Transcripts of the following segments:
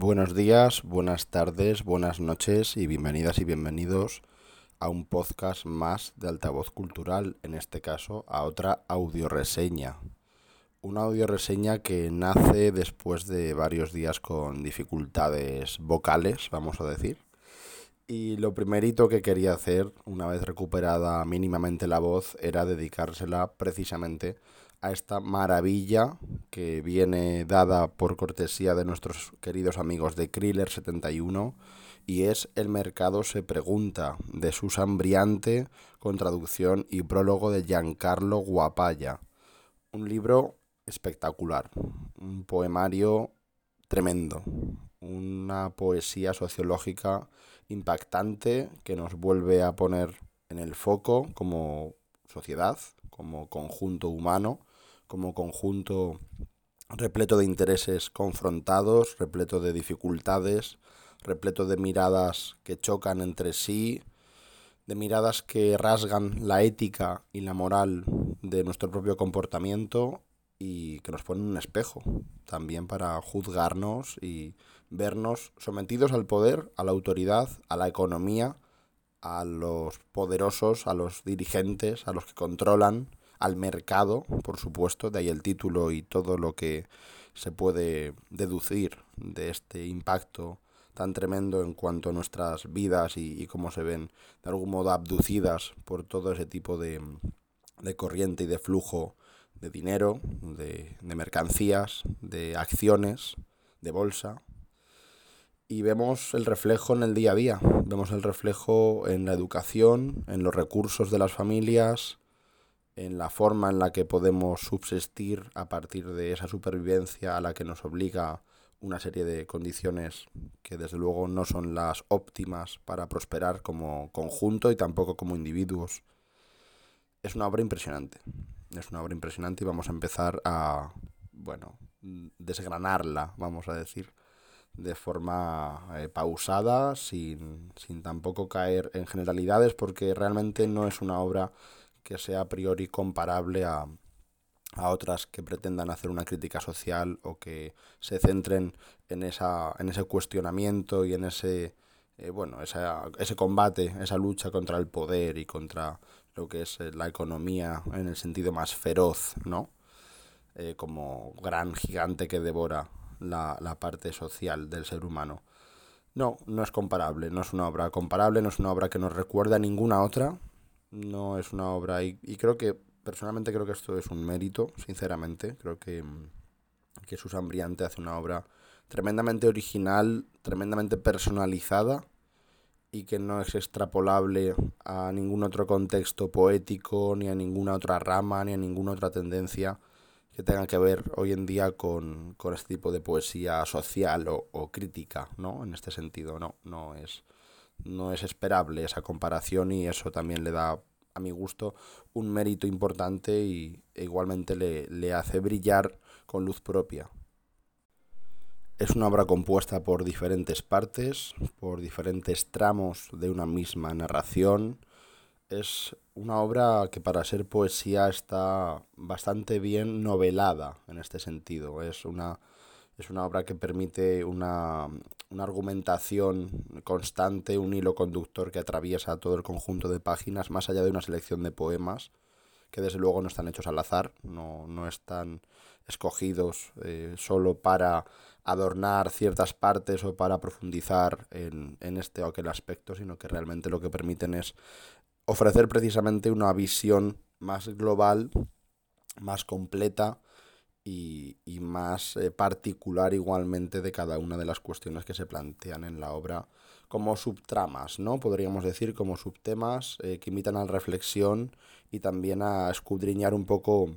Buenos días, buenas tardes, buenas noches y bienvenidas y bienvenidos a un podcast más de altavoz cultural, en este caso a otra audioreseña. Una audioreseña que nace después de varios días con dificultades vocales, vamos a decir. Y lo primerito que quería hacer, una vez recuperada mínimamente la voz, era dedicársela precisamente a esta maravilla que viene dada por cortesía de nuestros queridos amigos de Kriller71 y es El mercado se pregunta de Susan Briante con traducción y prólogo de Giancarlo Guapaya. Un libro espectacular, un poemario tremendo, una poesía sociológica impactante que nos vuelve a poner en el foco como sociedad, como conjunto humano como conjunto repleto de intereses confrontados, repleto de dificultades, repleto de miradas que chocan entre sí, de miradas que rasgan la ética y la moral de nuestro propio comportamiento y que nos ponen un espejo también para juzgarnos y vernos sometidos al poder, a la autoridad, a la economía, a los poderosos, a los dirigentes, a los que controlan al mercado, por supuesto, de ahí el título y todo lo que se puede deducir de este impacto tan tremendo en cuanto a nuestras vidas y, cómo se ven de algún modo abducidas por todo ese tipo de, de corriente y de flujo de dinero, de, de mercancías, de acciones, de bolsa. Y vemos el reflejo en el día a día, vemos el reflejo en la educación, en los recursos de las familias, en la forma en la que podemos subsistir a partir de esa supervivencia a la que nos obliga una serie de condiciones que desde luego no son las óptimas para prosperar como conjunto y tampoco como individuos. Es una obra impresionante. Es una obra impresionante y vamos a empezar a, bueno, desgranarla, vamos a decir, de forma eh, pausada, sin, sin tampoco caer en generalidades, porque realmente no es una obra que sea a priori comparable a, a otras que pretendan hacer una crítica social o que se centren en, esa, en ese cuestionamiento y en ese, eh, bueno, esa, ese combate, esa lucha contra el poder y contra lo que es eh, la economía en el sentido más feroz, ¿no? Como gran gigante que devora la, la parte social del ser humano. No, no es comparable, no es una obra comparable, no es una obra que nos recuerda a ninguna otra, no es una obra y, y, creo que personalmente creo que esto es un mérito, sinceramente, creo que, que Susan Briante hace una obra tremendamente original, tremendamente personalizada y que no es extrapolable a ningún otro contexto poético, ni a ninguna otra rama, ni a ninguna otra tendencia que tenga que ver hoy en día con, con este tipo de poesía social o, o, crítica, ¿no? En este sentido, no, no es no es esperable esa comparación y eso también le da, a mi gusto, un mérito importante y e igualmente le, le hace brillar con luz propia. Es una obra compuesta por diferentes partes, por diferentes tramos de una misma narración. Es una obra que para ser poesía está bastante bien novelada en este sentido. Es una es una obra que permite una, una, argumentación constante, un hilo conductor que atraviesa todo el conjunto de páginas, más allá de una selección de poemas, que desde luego no están hechos al azar, no, no están escogidos eh, solo para adornar ciertas partes o para profundizar en, en este o aquel aspecto, sino que realmente lo que permiten es ofrecer precisamente una visión más global, más completa, y, más eh, particular igualmente de cada una de las cuestiones que se plantean en la obra como subtramas, ¿no? Podríamos decir como subtemas eh, que invitan a la reflexión y también a escudriñar un poco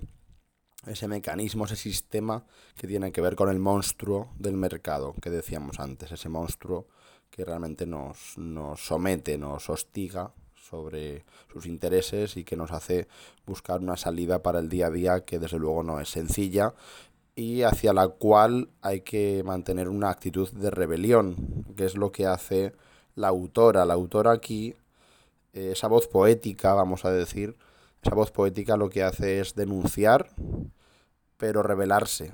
ese mecanismo, ese sistema que tiene que ver con el monstruo del mercado que decíamos antes, ese monstruo que realmente nos, nos somete, nos hostiga sobre sus intereses y que nos hace buscar una salida para el día a día que desde luego no es sencilla y hacia la cual hay que mantener una actitud de rebelión, que es lo que hace la autora. La autora aquí, eh, esa voz poética, vamos a decir, esa voz poética lo que hace es denunciar, pero rebelarse.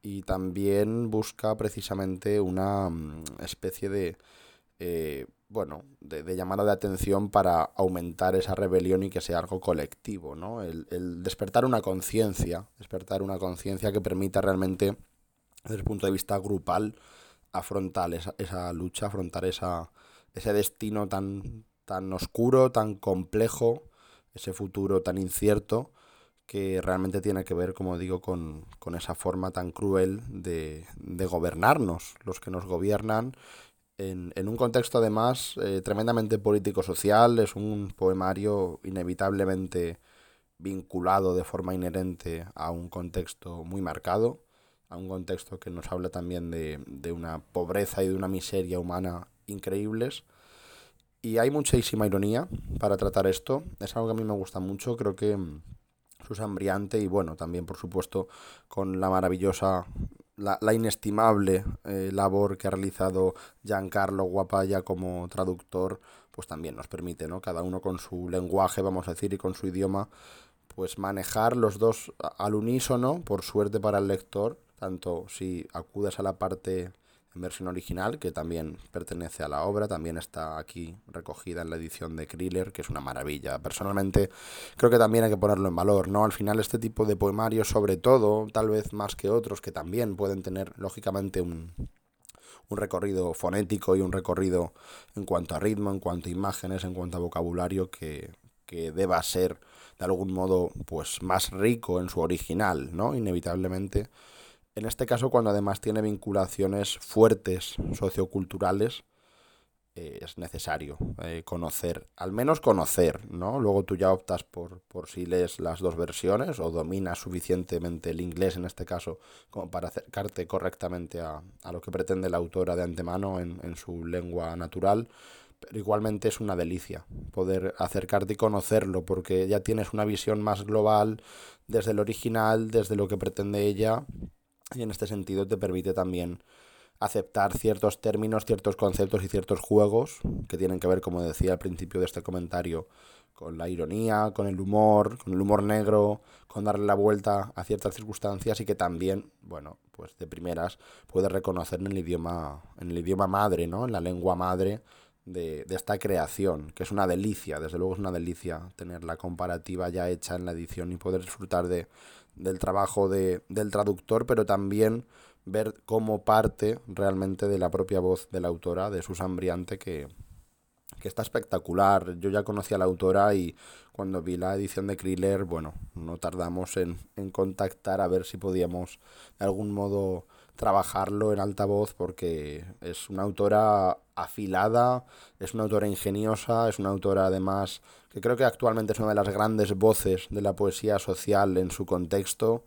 y también busca precisamente una mm, especie de, eh, bueno, de, llamada de atención para aumentar esa rebelión y que sea algo colectivo, ¿no? El, el despertar una conciencia, despertar una conciencia que permita realmente, desde el punto de vista grupal, afrontar esa, esa lucha, afrontar esa, ese destino tan, tan oscuro, tan complejo, ese futuro tan incierto que realmente tiene que ver, como digo, con, esa forma tan cruel de, de, gobernarnos, los que nos gobiernan, en, en un contexto además eh, tremendamente político-social, es un poemario inevitablemente vinculado de forma inherente a un contexto muy marcado, a un contexto que nos habla también de, de una pobreza y de una miseria humana increíbles. Y hay muchísima ironía para tratar esto, es algo que a mí me gusta mucho, creo que Susan Briante y bueno, también por supuesto con la maravillosa, la, inestimable eh, labor que ha realizado Giancarlo Guapaya como traductor, pues también nos permite, ¿no? Cada uno con su lenguaje, vamos a decir, y con su idioma, pues manejar los dos al unísono, por suerte para el lector, tanto si acudes a la parte versión original, que también pertenece a la obra, también está aquí recogida en la edición de Kriller, que es una maravilla. Personalmente creo que también hay que ponerlo en valor, ¿no? Al final este tipo de poemarios, sobre todo, tal vez más que otros, que también pueden tener, lógicamente, un, un recorrido fonético y un recorrido en cuanto a ritmo, en cuanto a imágenes, en cuanto a vocabulario que, que deba ser de algún modo pues más rico en su original, ¿no? Inevitablemente en este caso, cuando además tiene vinculaciones fuertes socioculturales, eh, es necesario eh, conocer, al menos conocer, ¿no? Luego tú ya optas por, por si lees las dos versiones o dominas suficientemente el inglés en este caso como para acercarte correctamente a, a lo que pretende la autora de antemano en, en su lengua natural pero igualmente es una delicia poder acercarte y conocerlo, porque ya tienes una visión más global desde el original, desde lo que pretende ella, y en este sentido te permite también aceptar ciertos términos, ciertos conceptos y ciertos juegos que tienen que ver, como decía al principio de este comentario, con la ironía, con el humor, con el humor negro, con darle la vuelta a ciertas circunstancias y que también, bueno, pues de primeras puedes reconocer en el idioma, en el idioma madre, ¿no? En la lengua madre de, de esta creación, que es una delicia, desde luego es una delicia tener la comparativa ya hecha en la edición y poder disfrutar de, del trabajo de, del traductor, pero también ver cómo parte realmente de la propia voz de la autora, de Susan Briante, que, que está espectacular. Yo ya conocía a la autora y cuando vi la edición de Kriller, bueno, no tardamos en, en contactar a ver si podíamos de algún modo trabajarlo en alta voz porque es una autora afilada, es una autora ingeniosa, es una autora además que creo que actualmente es una de las grandes voces de la poesía social en su contexto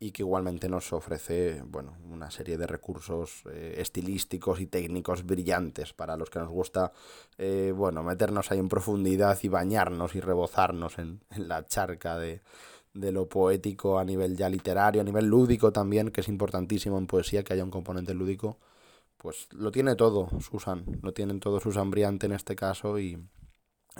y que igualmente nos ofrece bueno, una serie de recursos eh, estilísticos y técnicos brillantes para los que nos gusta eh, bueno, meternos ahí en profundidad y bañarnos y rebozarnos en, en la charca de, de lo poético a nivel ya literario, a nivel lúdico también, que es importantísimo en poesía que haya un componente lúdico, pues lo tiene todo Susan, lo tienen todo Susan Briante en este caso y,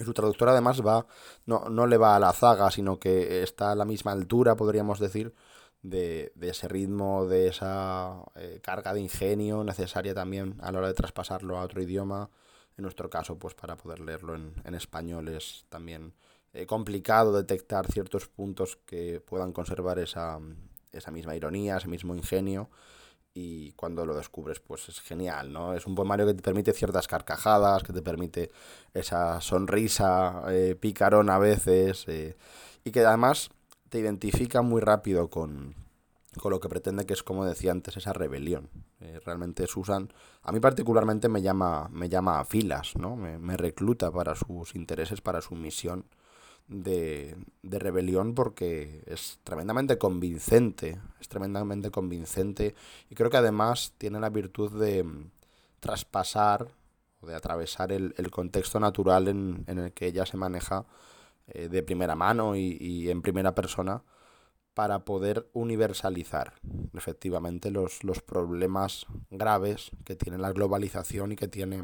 su traductora además va, no, no le va a la zaga, sino que está a la misma altura, podríamos decir, de, de ese ritmo, de esa eh, carga de ingenio necesaria también a la hora de traspasarlo a otro idioma. En nuestro caso, pues para poder leerlo en, en español es también eh, complicado detectar ciertos puntos que puedan conservar esa, esa misma ironía, ese mismo ingenio y cuando lo descubres pues es genial, ¿no? Es un poemario que te permite ciertas carcajadas, que te permite esa sonrisa eh, picarón a veces eh, y que además te identifica muy rápido con, con lo que pretende que es, como decía antes, esa rebelión. realmente Susan, a mí particularmente me llama, me llama a filas, ¿no? Me recluta para sus intereses, para su misión de, de, rebelión porque es tremendamente convincente, es tremendamente convincente y creo que además tiene la virtud de mm, traspasar o de atravesar el, el contexto natural en, en, el que ella se maneja eh, de primera mano y, y, en primera persona para poder universalizar efectivamente los, los problemas graves que tiene la globalización y que tiene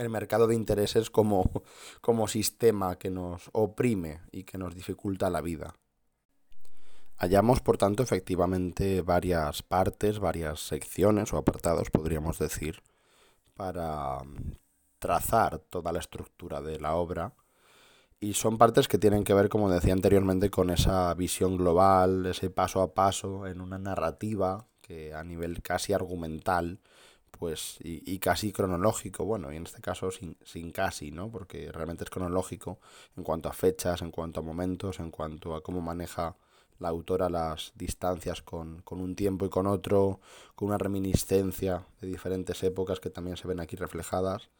el mercado de intereses como, como sistema que nos oprime y que nos dificulta la vida. Hallamos, por tanto, efectivamente varias partes, varias secciones o apartados, podríamos decir, para mm, trazar toda la estructura de la obra. Y son partes que tienen que ver, como decía anteriormente, con esa visión global, ese paso a paso en una narrativa que a nivel casi argumental pues y, casi cronológico, bueno, y en este caso sin, sin casi, ¿no? Porque realmente es cronológico en cuanto a fechas, en cuanto a momentos, en cuanto a cómo maneja la autora las distancias con, con, un tiempo y con otro, con una reminiscencia de diferentes épocas que también se ven aquí reflejadas.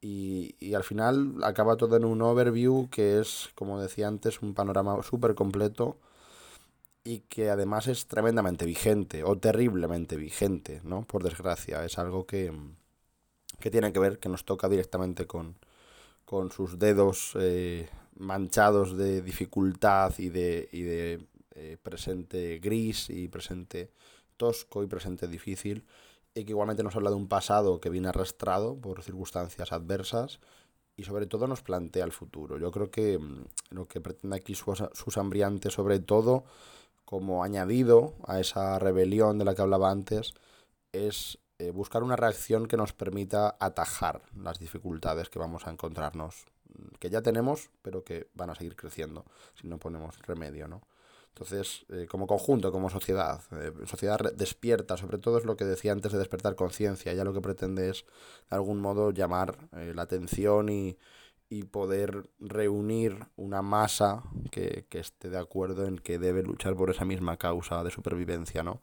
Y, y al final acaba todo en un overview que es, como decía antes, un panorama súper completo y que además es tremendamente vigente o terriblemente vigente, ¿no? Por desgracia, es algo que, que tiene que ver, que nos toca directamente con, con sus dedos eh, manchados de dificultad y de, y de eh, presente gris y presente tosco y presente difícil y que igualmente nos habla de un pasado que viene arrastrado por circunstancias adversas y sobre todo nos plantea el futuro. Yo creo que mm, lo que pretende aquí Susan Briante sobre todo como añadido a esa rebelión de la que hablaba antes, es eh, buscar una reacción que nos permita atajar las dificultades que vamos a encontrarnos, que ya tenemos, pero que van a seguir creciendo si no ponemos remedio, ¿no? Entonces, eh, como conjunto, como sociedad, eh, sociedad despierta, sobre todo es lo que decía antes de despertar conciencia, ya lo que pretende es, de algún modo, llamar la atención y, y poder reunir una masa que, esté de acuerdo en que debe luchar por esa misma causa de supervivencia, ¿no?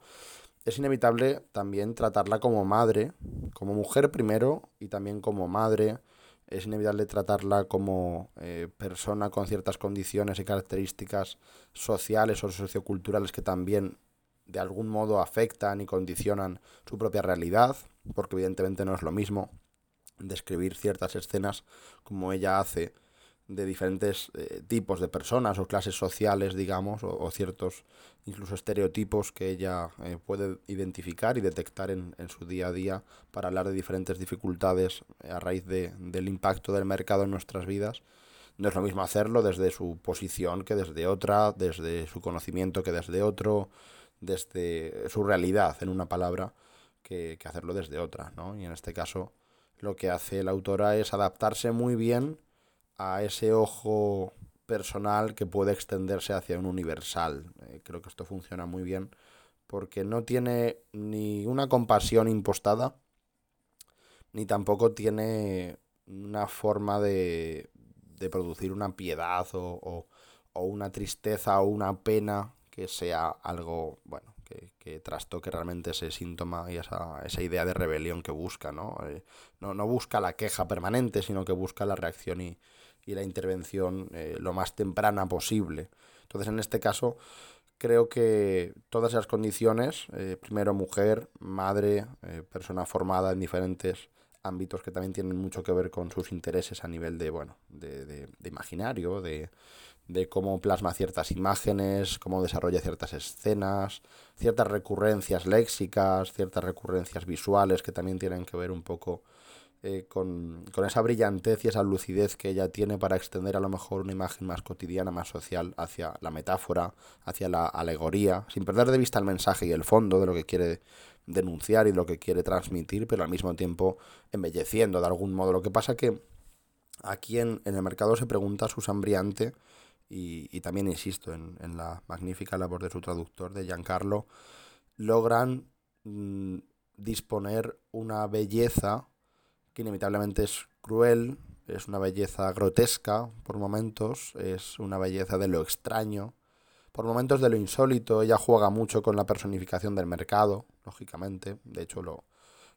Es inevitable también tratarla como madre, como mujer primero y también como madre. Es inevitable tratarla como eh, persona con ciertas condiciones y características sociales o socioculturales que también de algún modo afectan y condicionan su propia realidad, porque evidentemente no es lo mismo describir ciertas escenas como ella hace de diferentes eh, tipos de personas o clases sociales, digamos, o, ciertos incluso estereotipos que ella eh, puede identificar y detectar en, en, su día a día para hablar de diferentes dificultades a raíz de, del impacto del mercado en nuestras vidas. No es lo mismo hacerlo desde su posición que desde otra, desde su conocimiento que desde otro, desde su realidad, en una palabra, que, que hacerlo desde otra, ¿no? Y en este caso lo que hace la autora es adaptarse muy bien a ese ojo personal que puede extenderse hacia un universal. Eh, creo que esto funciona muy bien porque no tiene ni una compasión impostada, ni tampoco tiene una forma de, de producir una piedad o, o, una tristeza o una pena que sea algo, bueno, que, trastoque realmente ese síntoma y esa, esa idea de rebelión que busca, ¿no? Eh, no, no busca la queja permanente, sino que busca la reacción y, y la intervención eh, lo más temprana posible. Entonces, en este caso, creo que todas esas condiciones, eh, primero mujer, madre, persona formada en diferentes ámbitos que también tienen mucho que ver con sus intereses a nivel de, bueno, de, de, de imaginario, de, de cómo plasma ciertas imágenes, cómo desarrolla ciertas escenas, ciertas recurrencias léxicas, ciertas recurrencias visuales que también tienen que ver un poco eh, con, con, esa brillantez y esa lucidez que ella tiene para extender a lo mejor una imagen más cotidiana, más social, hacia la metáfora, hacia la alegoría, sin perder de vista el mensaje y el fondo de lo que quiere denunciar y lo que quiere transmitir, pero al mismo tiempo embelleciendo de algún modo. Lo que pasa que aquí en, en el mercado se pregunta Susan Briante y, también insisto en, en, la magnífica labor de su traductor, de Giancarlo, logran mm, disponer una belleza que inevitablemente es cruel, es una belleza grotesca por momentos, es una belleza de lo extraño, por momentos de lo insólito, ella juega mucho con la personificación del mercado, lógicamente, de hecho lo,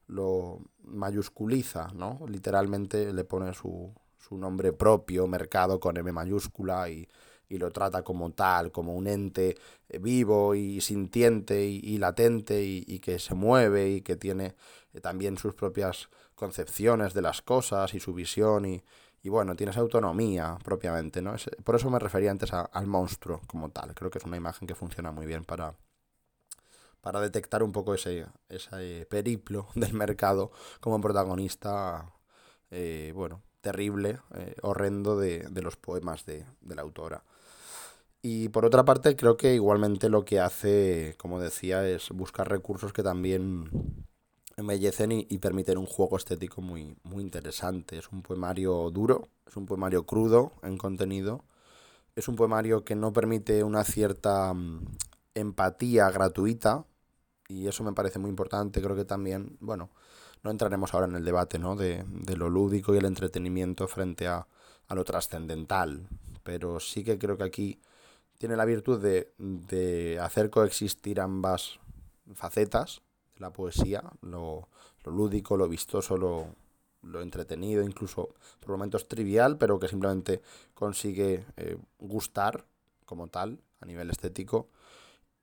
lo mayusculiza, ¿no? Literalmente le pone su, su nombre propio, mercado con M mayúscula, y, y lo trata como tal, como un ente eh, vivo y sintiente y, latente y, que se mueve y que tiene eh, también sus propias concepciones de las cosas y su visión y, y bueno, tiene esa autonomía propiamente, ¿no? por eso me refería antes al monstruo como tal. Creo que es una imagen que funciona muy bien para, para detectar un poco ese, ese periplo del mercado como protagonista, eh, bueno, terrible, horrendo de, los poemas de, de la autora. Y por otra parte, creo que igualmente lo que hace, como decía, es buscar recursos que también embellecen y, y, permiten un juego estético muy, muy interesante. Es un poemario duro, es un poemario crudo en contenido, es un poemario que no permite una cierta mm, empatía gratuita y eso me parece muy importante. Creo que también, bueno, no entraremos ahora en el debate ¿no? de, de lo lúdico y el entretenimiento frente a, lo trascendental, pero sí que creo que aquí tiene la virtud de, de hacer coexistir ambas facetas de la poesía, lo, lo lúdico, lo vistoso, lo, lo, entretenido, incluso por momentos trivial, pero que simplemente consigue eh, gustar como tal a nivel estético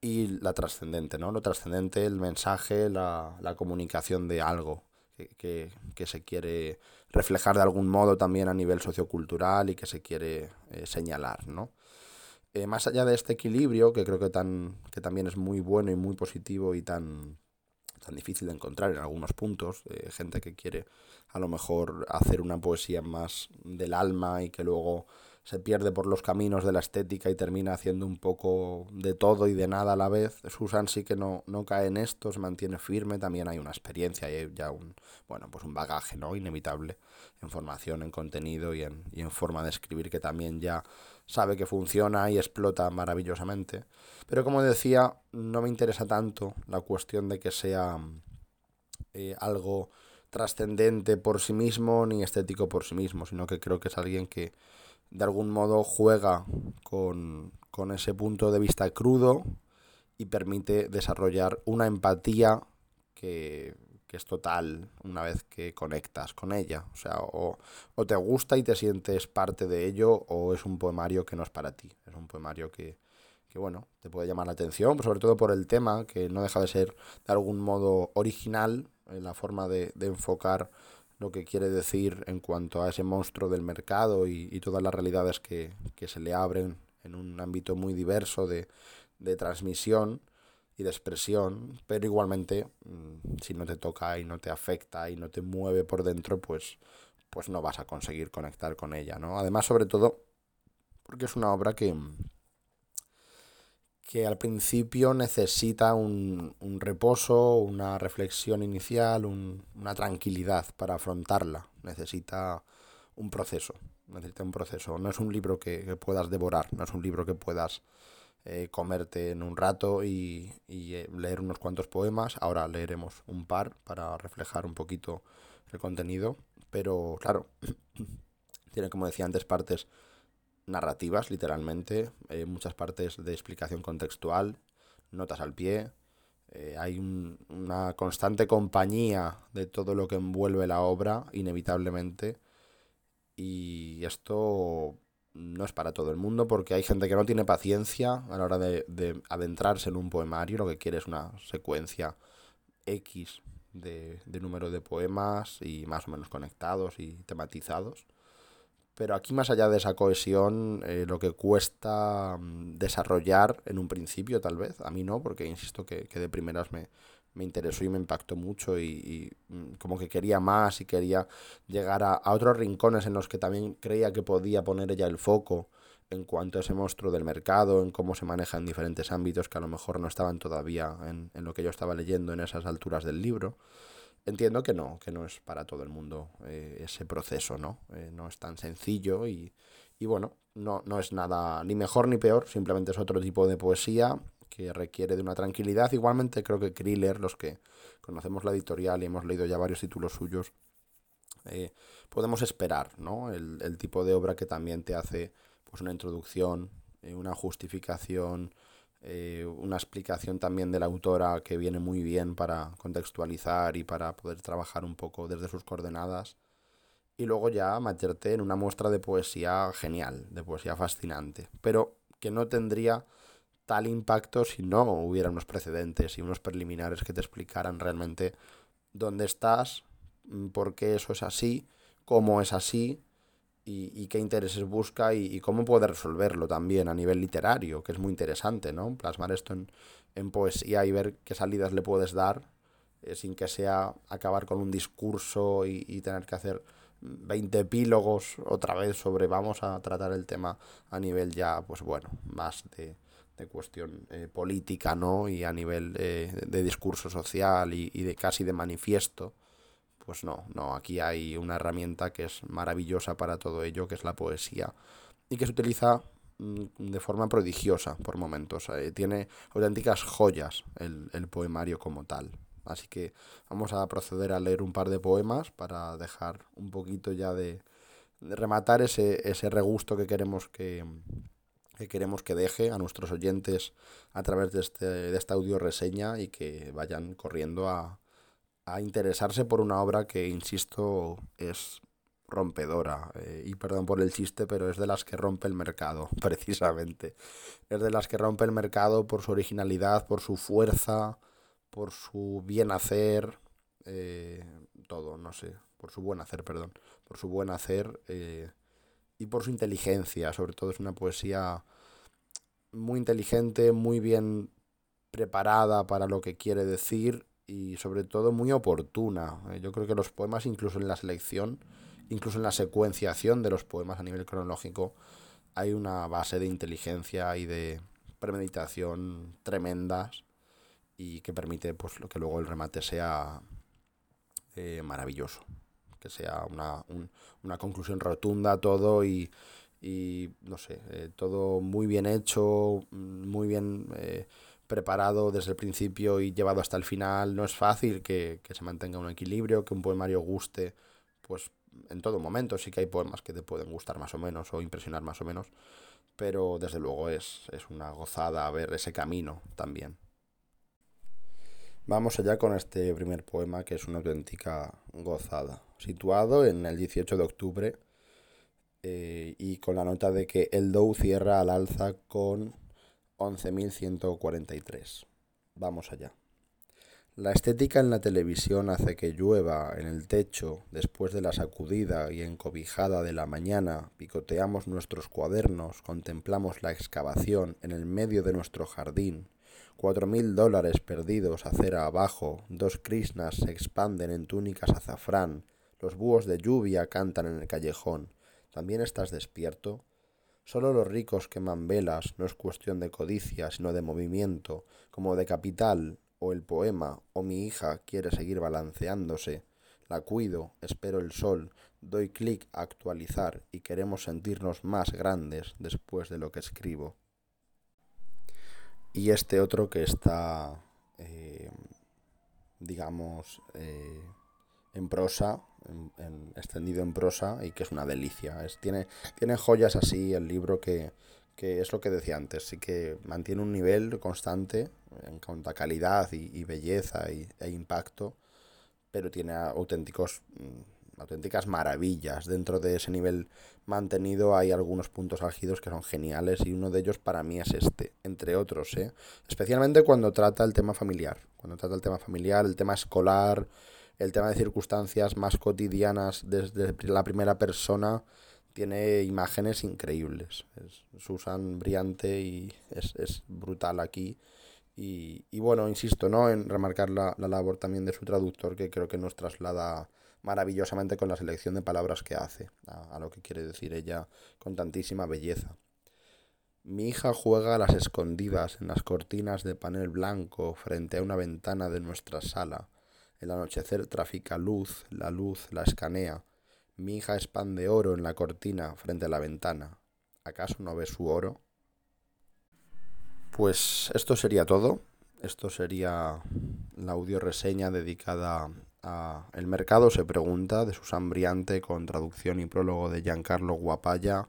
y la trascendente, ¿no? Lo trascendente, el mensaje, la, la comunicación de algo que, que, que, se quiere reflejar de algún modo también a nivel sociocultural y que se quiere eh, señalar, ¿no? Eh, más allá de este equilibrio, que creo que, tan, que también es muy bueno y muy positivo y tan, tan difícil de encontrar en algunos puntos, eh, gente que quiere a lo mejor hacer una poesía más del alma y que luego se pierde por los caminos de la estética y termina haciendo un poco de todo y de nada a la vez. Susan sí que no, no cae en esto, se mantiene firme, también hay una experiencia y hay ya un, bueno, pues un bagaje ¿no? inevitable en formación, en contenido y en, y en forma de escribir que también ya sabe que funciona y explota maravillosamente. Pero como decía, no me interesa tanto la cuestión de que sea eh, algo trascendente por sí mismo ni estético por sí mismo, sino que creo que es alguien que de algún modo juega con, con ese punto de vista crudo y permite desarrollar una empatía que, que es total una vez que conectas con ella. O sea, o, o, te gusta y te sientes parte de ello, o es un poemario que no es para ti. Es un poemario que, que bueno, te puede llamar la atención, sobre todo por el tema, que no deja de ser de algún modo original en la forma de, de enfocar lo que quiere decir en cuanto a ese monstruo del mercado y, todas las realidades que, se le abren en un ámbito muy diverso de, de transmisión y de expresión, pero igualmente mm, si no te toca y no te afecta y no te mueve por dentro, pues, pues no vas a conseguir conectar con ella, ¿no? Además, sobre todo, porque es una obra que, que al principio necesita un, un reposo, una reflexión inicial, un, una tranquilidad para afrontarla. Necesita un proceso, necesita un proceso. No es un libro que, puedas devorar, no es un libro que puedas eh, comerte en un rato y, y eh, leer unos cuantos poemas. Ahora leeremos un par para reflejar un poquito el contenido. Pero claro, tiene como decía antes partes narrativas, literalmente, eh, muchas partes de explicación contextual, notas al pie, eh, hay un, una constante compañía de todo lo que envuelve la obra, inevitablemente, y esto no es para todo el mundo porque hay gente que no tiene paciencia a la hora de, de adentrarse en un poemario, lo que quiere es una secuencia X de, de número de poemas y más o menos conectados y tematizados. Pero aquí, más allá de esa cohesión, eh, lo que cuesta mm, desarrollar en un principio, tal vez, a mí no, porque insisto que, que de primeras me, me interesó y me impactó mucho y, y, mm, como que quería más y quería llegar a, a, otros rincones en los que también creía que podía poner ella el foco en cuanto a ese monstruo del mercado, en cómo se maneja en diferentes ámbitos que a lo mejor no estaban todavía en, en lo que yo estaba leyendo en esas alturas del libro entiendo que no, que no es para todo el mundo eh, ese proceso, ¿no? Eh, no es tan sencillo y, y bueno, no, no es nada ni mejor ni peor, simplemente es otro tipo de poesía que requiere de una tranquilidad. Igualmente creo que Kriller, los que conocemos la editorial y hemos leído ya varios títulos suyos, eh, podemos esperar, ¿no? El, el, tipo de obra que también te hace pues una introducción, una justificación, eh, una explicación también de la autora que viene muy bien para contextualizar y para poder trabajar un poco desde sus coordenadas. Y luego ya meterte en una muestra de poesía genial, de poesía fascinante, pero que no tendría tal impacto si no hubiera unos precedentes y unos preliminares que te explicaran realmente dónde estás, mm, por qué eso es así, cómo es así y, y qué intereses busca y, y, cómo puede resolverlo también a nivel literario, que es muy interesante, ¿no? Plasmar esto en, en poesía y ver qué salidas le puedes dar eh, sin que sea acabar con un discurso y, y tener que hacer 20 epílogos otra vez sobre vamos a tratar el tema a nivel ya, pues bueno, más de, de cuestión eh, política, ¿no? Y a nivel eh, de discurso social y, y, de casi de manifiesto. Pues no, no, aquí hay una herramienta que es maravillosa para todo ello, que es la poesía, y que se utiliza mm, de forma prodigiosa por momentos. Eh, tiene auténticas joyas el, el poemario como tal. Así que vamos a proceder a leer un par de poemas para dejar un poquito ya de, de rematar ese, ese regusto que queremos que, que queremos que deje a nuestros oyentes a través de, este, de esta audio reseña y que vayan corriendo a, a interesarse por una obra que, insisto, es rompedora. Eh, y perdón por el chiste, pero es de las que rompe el mercado, precisamente. Es de las que rompe el mercado por su originalidad, por su fuerza, por su bien hacer, eh, todo, no sé, por su buen hacer, perdón, por su buen hacer eh, y por su inteligencia, sobre todo es una poesía muy inteligente, muy bien preparada para lo que quiere decir y sobre todo muy oportuna. Eh, yo creo que los poemas, incluso en la selección, incluso en la secuenciación de los poemas a nivel cronológico, hay una base de inteligencia y de premeditación tremendas y que permite pues que luego el remate sea eh, maravilloso que sea una, un, una conclusión rotunda todo y, y no sé, eh, todo muy bien hecho, muy bien preparado desde el principio y llevado hasta el final. No es fácil que, que, se mantenga un equilibrio, que un poemario guste, pues en todo momento. Sí que hay poemas que te pueden gustar más o menos o impresionar más o menos, pero desde luego es, es una gozada ver ese camino también. Vamos allá con este primer poema que es una auténtica gozada. Situado en el 18 de octubre eh, y con la nota de que el Dow cierra al alza con 11.143. Vamos allá. La estética en la televisión hace que llueva en el techo después de la sacudida y encobijada de la mañana, picoteamos nuestros cuadernos, contemplamos la excavación en el medio de nuestro jardín, Cuatro mil dólares perdidos acera abajo, dos krishnas se expanden en túnicas azafrán, los búhos de lluvia cantan en el callejón. ¿También estás despierto? Solo los ricos queman velas, no es cuestión de codicia, sino de movimiento, como de capital, o el poema, o mi hija quiere seguir balanceándose. La cuido, espero el sol, doy clic a actualizar y queremos sentirnos más grandes después de lo que escribo y este otro que está, eh, digamos, eh, en prosa, en, en, extendido en prosa y que es una delicia. Es, tiene, tiene joyas así el libro que, que es lo que decía antes, sí que mantiene un nivel constante en cuanto a calidad y, y belleza y, e impacto, pero tiene auténticos mm, auténticas maravillas. Dentro de ese nivel mantenido hay algunos puntos álgidos que son geniales y uno de ellos para mí es este, entre otros, ¿eh? especialmente cuando trata el tema familiar, cuando trata el tema familiar, el tema escolar, el tema de circunstancias más cotidianas desde la primera persona, tiene imágenes increíbles. Es Susan brillante y es, es brutal aquí. Y, y, bueno, insisto, ¿no? En remarcar la, la labor también de su traductor, que creo que nos traslada maravillosamente con la selección de palabras que hace, a, a, lo que quiere decir ella con tantísima belleza. Mi hija juega a las escondidas en las cortinas de panel blanco frente a una ventana de nuestra sala. El anochecer trafica luz, la luz la escanea. Mi hija es pan de oro en la cortina frente a la ventana. ¿Acaso no ve su oro? Pues esto sería todo. Esto sería la audio reseña dedicada a El mercado se pregunta de Susan Briante con traducción y prólogo de Giancarlo Guapaya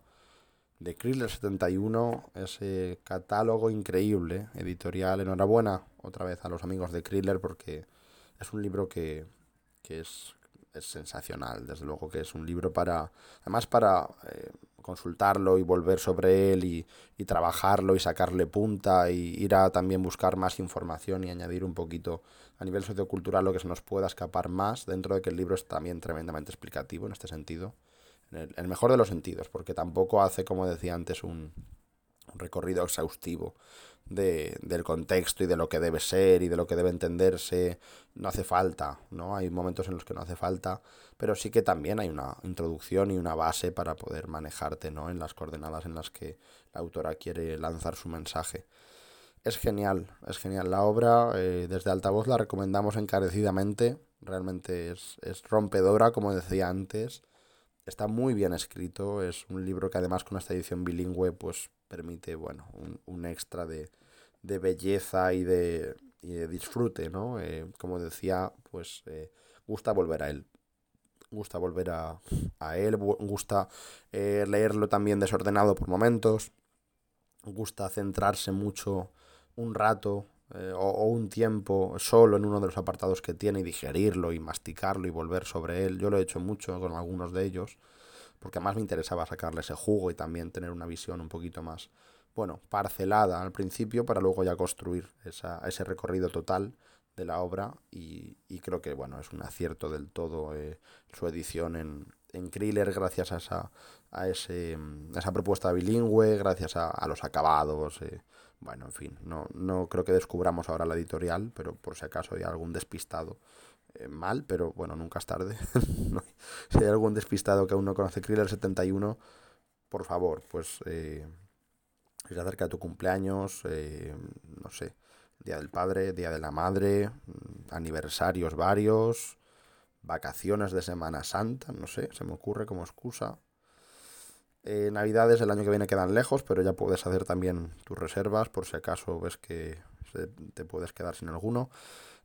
de Kriller 71, ese catálogo increíble, editorial. Enhorabuena otra vez a los amigos de Kriller porque es un libro que, que es, es, sensacional, desde luego que es un libro para, además para eh, consultarlo y volver sobre él y, y, trabajarlo y sacarle punta y ir a también buscar más información y añadir un poquito a nivel sociocultural lo que se nos pueda escapar más dentro de que el libro es también tremendamente explicativo en este sentido, en el, en el mejor de los sentidos, porque tampoco hace, como decía antes, un, recorrido exhaustivo de, del contexto y de lo que debe ser y de lo que debe entenderse. No hace falta, ¿no? Hay momentos en los que no hace falta, pero sí que también hay una introducción y una base para poder manejarte, ¿no? En las coordenadas en las que la autora quiere lanzar su mensaje. Es genial, es genial la obra. Eh, desde Altavoz la recomendamos encarecidamente. Realmente es, es rompedora, como decía antes. Está muy bien escrito. Es un libro que además con esta edición bilingüe pues permite, bueno, un, un extra de, de, belleza y de, y de disfrute, ¿no? Eh, como decía, pues eh, gusta volver a él. Gusta volver a, a él, gusta eh, leerlo también desordenado por momentos, gusta centrarse mucho un rato eh, o, o, un tiempo solo en uno de los apartados que tiene y digerirlo y masticarlo y volver sobre él. Yo lo he hecho mucho con algunos de ellos porque además me interesaba sacarle ese jugo y también tener una visión un poquito más, bueno, parcelada al principio para luego ya construir esa, ese recorrido total de la obra y, y, creo que, bueno, es un acierto del todo eh, su edición en, en Kriller gracias a esa, a ese, esa propuesta bilingüe, gracias a, a los acabados. Eh, bueno, en fin, no, no creo que descubramos ahora la editorial, pero por si acaso hay algún despistado eh, mal, pero bueno, nunca es tarde. si hay algún despistado que aún no conoce Kriller 71, por favor, pues eh, se acerca a tu cumpleaños, eh, no sé, Día del Padre, Día de la Madre, mm, aniversarios varios, vacaciones de Semana Santa, no sé, se me ocurre como excusa. Eh, Navidades el año que viene quedan lejos, pero ya puedes hacer también tus reservas por si acaso ves que te puedes quedar sin alguno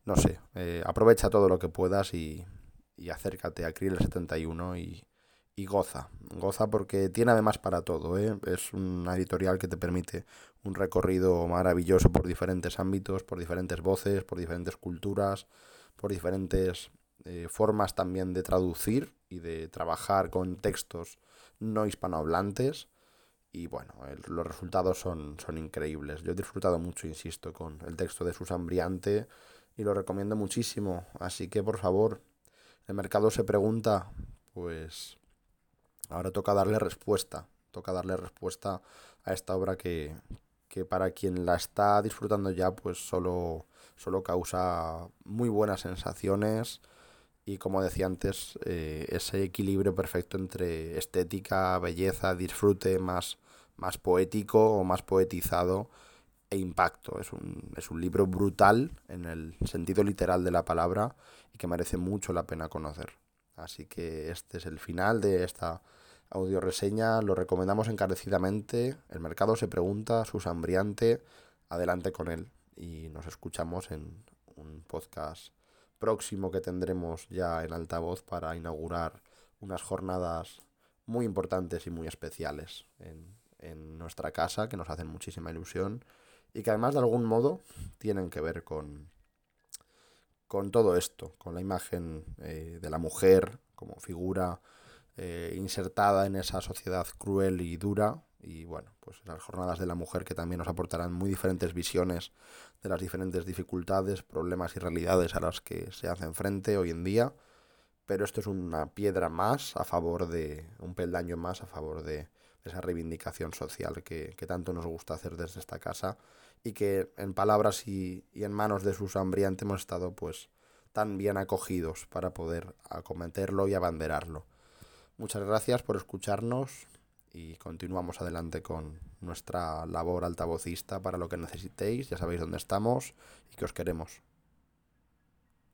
no sé, eh, aprovecha todo lo que puedas y, y acércate a Krill 71 y, y, goza. Goza porque tiene además para todo. ¿eh? Es una editorial que te permite un recorrido maravilloso por diferentes ámbitos, por diferentes voces, por diferentes culturas, por diferentes eh, formas también de traducir y de trabajar con textos no hispanohablantes. Y bueno, los resultados son, son increíbles. Yo he disfrutado mucho, insisto, con el texto de Susan Briante y lo recomiendo muchísimo. Así que por favor, el mercado se pregunta, pues ahora toca darle respuesta, toca darle respuesta a esta obra que, que para quien la está disfrutando ya, pues solo, solo causa muy buenas sensaciones y como decía antes, eh, ese equilibrio perfecto entre estética, belleza, disfrute más, más poético o más poetizado e impacto. Es un, es un libro brutal en el sentido literal de la palabra y que merece mucho la pena conocer. Así que este es el final de esta audio reseña. Lo recomendamos encarecidamente. El mercado se pregunta, Susan Briante, adelante con él. Y nos escuchamos en un podcast próximo que tendremos ya en altavoz para inaugurar unas jornadas muy importantes y muy especiales en, en nuestra casa que nos hacen muchísima ilusión y que además de algún modo tienen que ver con, con todo esto, con la imagen eh, de la mujer como figura eh, insertada en esa sociedad cruel y dura. Y bueno, pues las jornadas de la mujer que también nos aportarán muy diferentes visiones de las diferentes dificultades, problemas y realidades a las que se hacen frente hoy en día, pero esto es una piedra más a favor de, un peldaño más a favor esa reivindicación social que, que, tanto nos gusta hacer desde esta casa y que en palabras y, y en manos de sus hambriantes hemos estado pues tan bien acogidos para poder acometerlo y abanderarlo. Muchas gracias por escucharnos y continuamos adelante con nuestra labor altavocista para lo que necesitéis, ya sabéis dónde estamos y que os queremos.